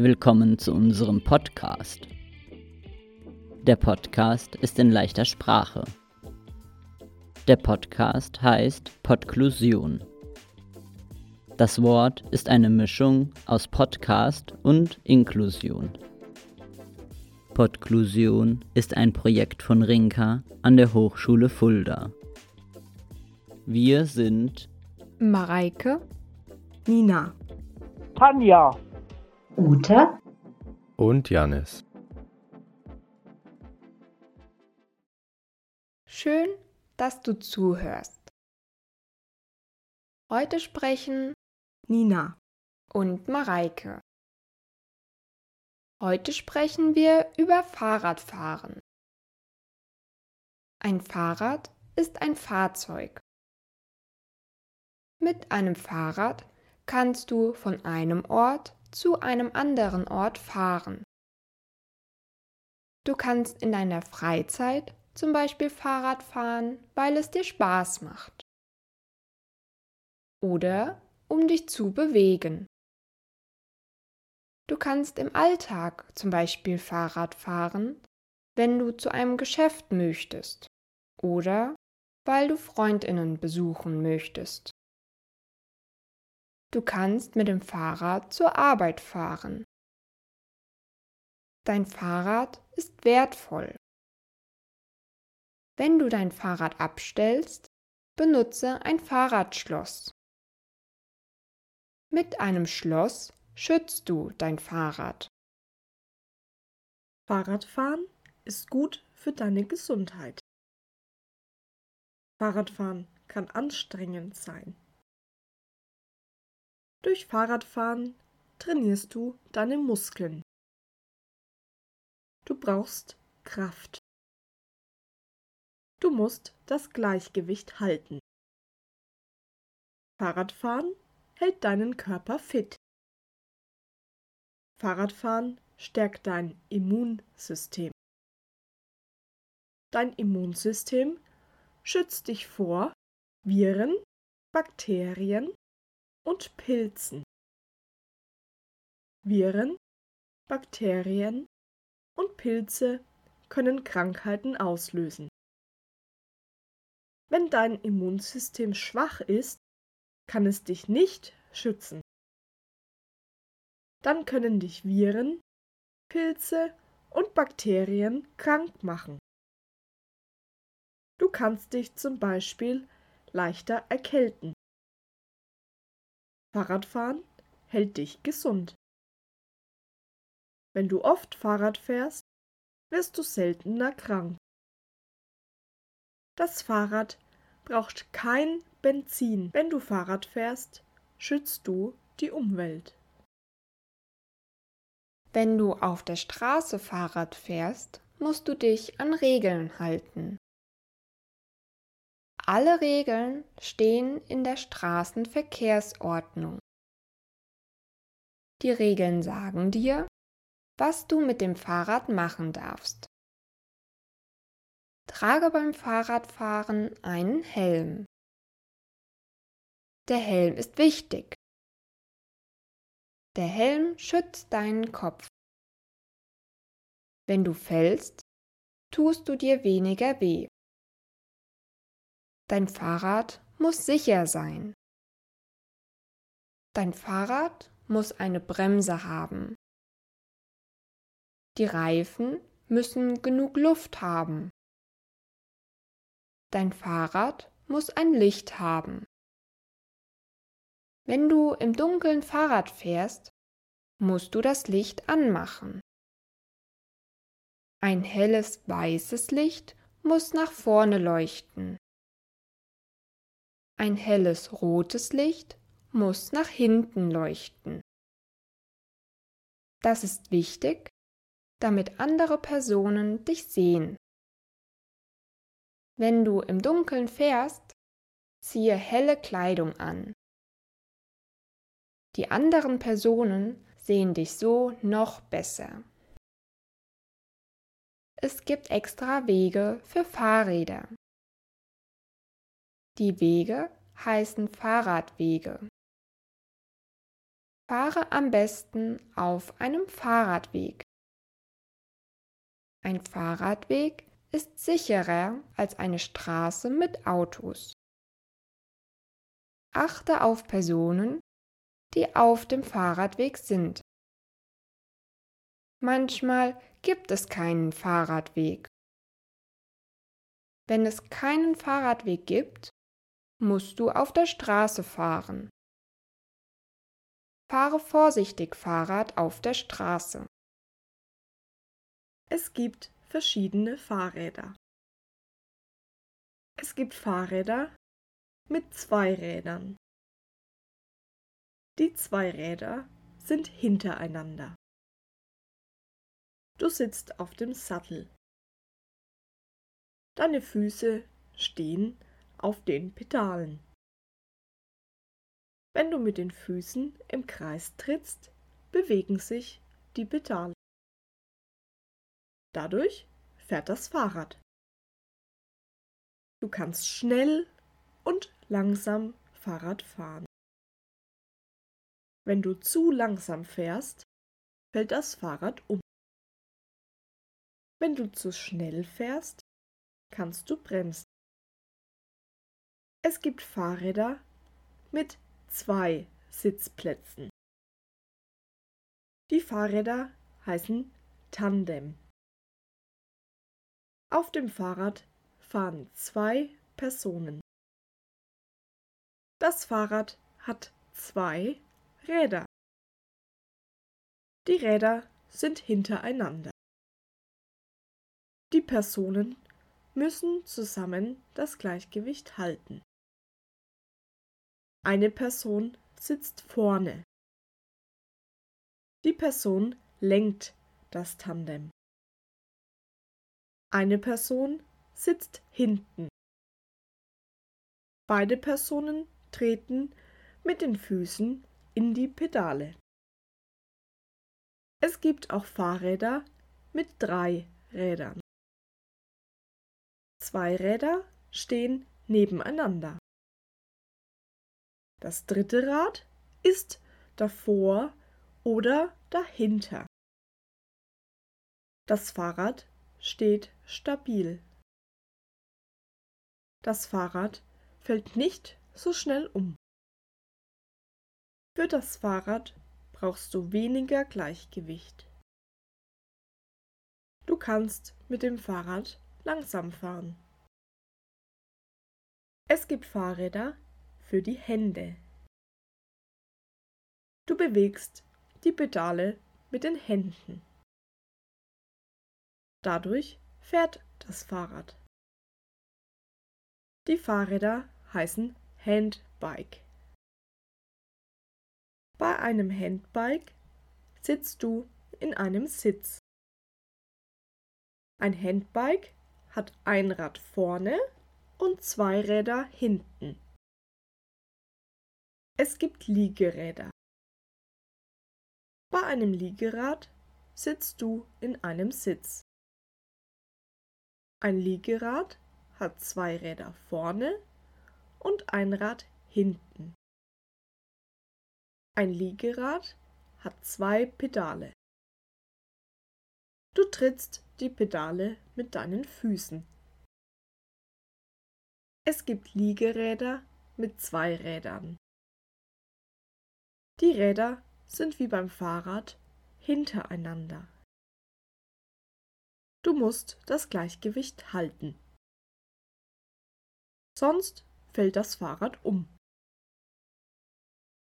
Willkommen zu unserem Podcast. Der Podcast ist in leichter Sprache. Der Podcast heißt Podklusion. Das Wort ist eine Mischung aus Podcast und Inklusion. Podklusion ist ein Projekt von Rinka an der Hochschule Fulda. Wir sind Mareike, Nina, Tanja, Ute und Janis. Schön, dass du zuhörst. Heute sprechen Nina und Mareike. Heute sprechen wir über Fahrradfahren. Ein Fahrrad ist ein Fahrzeug. Mit einem Fahrrad kannst du von einem Ort zu einem anderen Ort fahren. Du kannst in deiner Freizeit zum Beispiel Fahrrad fahren, weil es dir Spaß macht. Oder um dich zu bewegen. Du kannst im Alltag zum Beispiel Fahrrad fahren, wenn du zu einem Geschäft möchtest oder weil du Freundinnen besuchen möchtest. Du kannst mit dem Fahrrad zur Arbeit fahren. Dein Fahrrad ist wertvoll. Wenn du dein Fahrrad abstellst, benutze ein Fahrradschloss. Mit einem Schloss schützt du dein Fahrrad. Fahrradfahren ist gut für deine Gesundheit. Fahrradfahren kann anstrengend sein. Durch Fahrradfahren trainierst du deine Muskeln. Du brauchst Kraft. Du musst das Gleichgewicht halten. Fahrradfahren hält deinen Körper fit. Fahrradfahren stärkt dein Immunsystem. Dein Immunsystem schützt dich vor Viren, Bakterien und Pilzen. Viren, Bakterien und Pilze können Krankheiten auslösen. Wenn dein Immunsystem schwach ist, kann es dich nicht schützen. Dann können dich Viren, Pilze und Bakterien krank machen. Du kannst dich zum Beispiel leichter erkälten. Fahrradfahren hält dich gesund. Wenn du oft Fahrrad fährst, wirst du seltener krank. Das Fahrrad braucht kein Benzin. Wenn du Fahrrad fährst, schützt du die Umwelt. Wenn du auf der Straße Fahrrad fährst, musst du dich an Regeln halten. Alle Regeln stehen in der Straßenverkehrsordnung. Die Regeln sagen dir, was du mit dem Fahrrad machen darfst. Trage beim Fahrradfahren einen Helm. Der Helm ist wichtig. Der Helm schützt deinen Kopf. Wenn du fällst, tust du dir weniger weh. Dein Fahrrad muss sicher sein. Dein Fahrrad muss eine Bremse haben. Die Reifen müssen genug Luft haben. Dein Fahrrad muss ein Licht haben. Wenn du im Dunkeln Fahrrad fährst, musst du das Licht anmachen. Ein helles weißes Licht muss nach vorne leuchten. Ein helles rotes Licht muss nach hinten leuchten. Das ist wichtig, damit andere Personen dich sehen. Wenn du im Dunkeln fährst, ziehe helle Kleidung an. Die anderen Personen sehen dich so noch besser. Es gibt extra Wege für Fahrräder. Die Wege heißen Fahrradwege. Fahre am besten auf einem Fahrradweg. Ein Fahrradweg ist sicherer als eine Straße mit Autos. Achte auf Personen, die auf dem Fahrradweg sind. Manchmal gibt es keinen Fahrradweg. Wenn es keinen Fahrradweg gibt, musst du auf der Straße fahren. Fahre vorsichtig Fahrrad auf der Straße. Es gibt verschiedene Fahrräder. Es gibt Fahrräder mit zwei Rädern. Die zwei Räder sind hintereinander. Du sitzt auf dem Sattel. Deine Füße stehen auf den Pedalen. Wenn du mit den Füßen im Kreis trittst, bewegen sich die Pedale. Dadurch fährt das Fahrrad. Du kannst schnell und langsam Fahrrad fahren. Wenn du zu langsam fährst, fällt das Fahrrad um. Wenn du zu schnell fährst, kannst du bremsen. Es gibt Fahrräder mit zwei Sitzplätzen. Die Fahrräder heißen Tandem. Auf dem Fahrrad fahren zwei Personen. Das Fahrrad hat zwei Räder. Die Räder sind hintereinander. Die Personen müssen zusammen das Gleichgewicht halten. Eine Person sitzt vorne. Die Person lenkt das Tandem. Eine Person sitzt hinten. Beide Personen treten mit den Füßen in die Pedale. Es gibt auch Fahrräder mit drei Rädern. Zwei Räder stehen nebeneinander. Das dritte Rad ist davor oder dahinter. Das Fahrrad steht stabil. Das Fahrrad fällt nicht so schnell um. Für das Fahrrad brauchst du weniger Gleichgewicht. Du kannst mit dem Fahrrad langsam fahren. Es gibt Fahrräder für die Hände. Du bewegst die Pedale mit den Händen. Dadurch fährt das Fahrrad. Die Fahrräder heißen Handbike. Bei einem Handbike sitzt du in einem Sitz. Ein Handbike hat ein Rad vorne und zwei Räder hinten. Es gibt Liegeräder. Bei einem Liegerad sitzt du in einem Sitz. Ein Liegerad hat zwei Räder vorne und ein Rad hinten. Ein Liegerad hat zwei Pedale. Du trittst die Pedale mit deinen Füßen. Es gibt Liegeräder mit zwei Rädern. Die Räder sind wie beim Fahrrad hintereinander. Du musst das Gleichgewicht halten. Sonst fällt das Fahrrad um.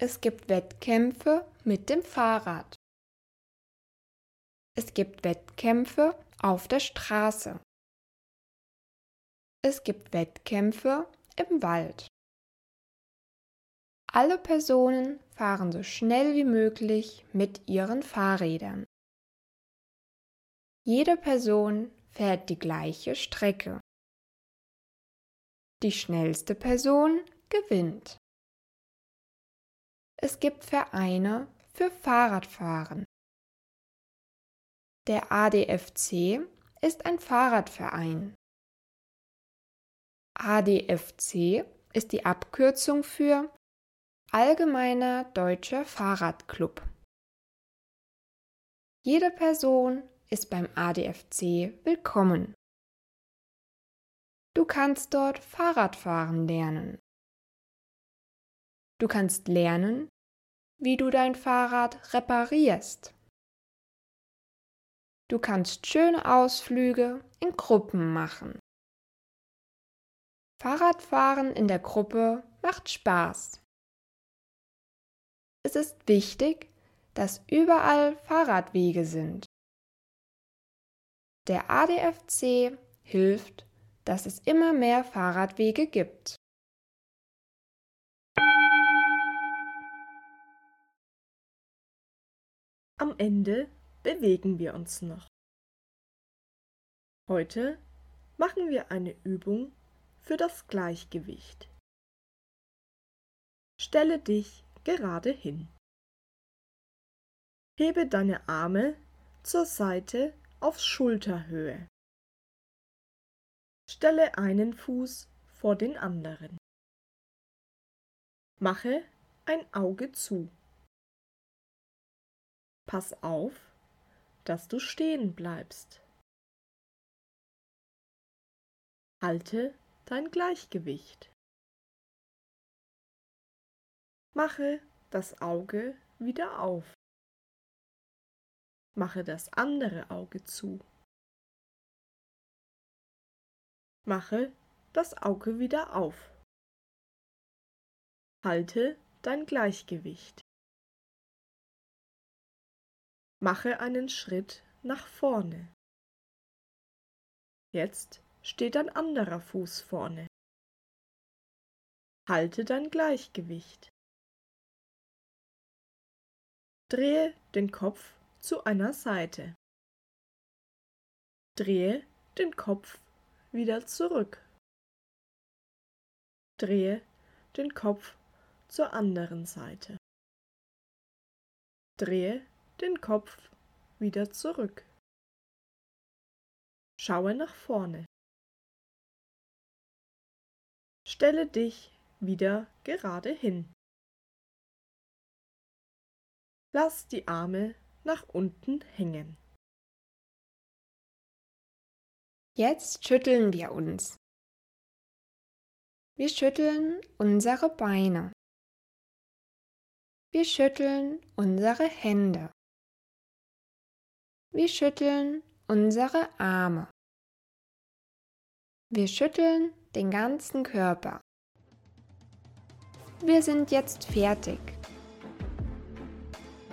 Es gibt Wettkämpfe mit dem Fahrrad. Es gibt Wettkämpfe auf der Straße. Es gibt Wettkämpfe im Wald. Alle Personen fahren so schnell wie möglich mit ihren Fahrrädern. Jede Person fährt die gleiche Strecke. Die schnellste Person gewinnt. Es gibt Vereine für Fahrradfahren. Der ADFC ist ein Fahrradverein. ADFC ist die Abkürzung für Allgemeiner Deutscher Fahrradclub. Jede Person ist beim ADFC willkommen. Du kannst dort Fahrradfahren lernen. Du kannst lernen, wie du dein Fahrrad reparierst. Du kannst schöne Ausflüge in Gruppen machen. Fahrradfahren in der Gruppe macht Spaß. Es ist wichtig, dass überall Fahrradwege sind. Der ADFC hilft, dass es immer mehr Fahrradwege gibt. Am Ende bewegen wir uns noch. Heute machen wir eine Übung für das Gleichgewicht. Stelle dich gerade hin. Hebe deine Arme zur Seite auf Schulterhöhe. Stelle einen Fuß vor den anderen. Mache ein Auge zu. Pass auf, dass du stehen bleibst. Halte dein Gleichgewicht. Mache das Auge wieder auf. Mache das andere Auge zu. Mache das Auge wieder auf. Halte dein Gleichgewicht. Mache einen Schritt nach vorne. Jetzt steht ein anderer Fuß vorne. Halte dein Gleichgewicht. Drehe den Kopf zu einer Seite. Drehe den Kopf wieder zurück. Drehe den Kopf zur anderen Seite. Drehe den Kopf wieder zurück. Schaue nach vorne. Stelle dich wieder gerade hin. Lass die Arme nach unten hängen. Jetzt schütteln wir uns. Wir schütteln unsere Beine. Wir schütteln unsere Hände. Wir schütteln unsere Arme. Wir schütteln den ganzen Körper. Wir sind jetzt fertig.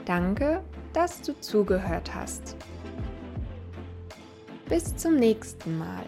Danke, dass du zugehört hast. Bis zum nächsten Mal.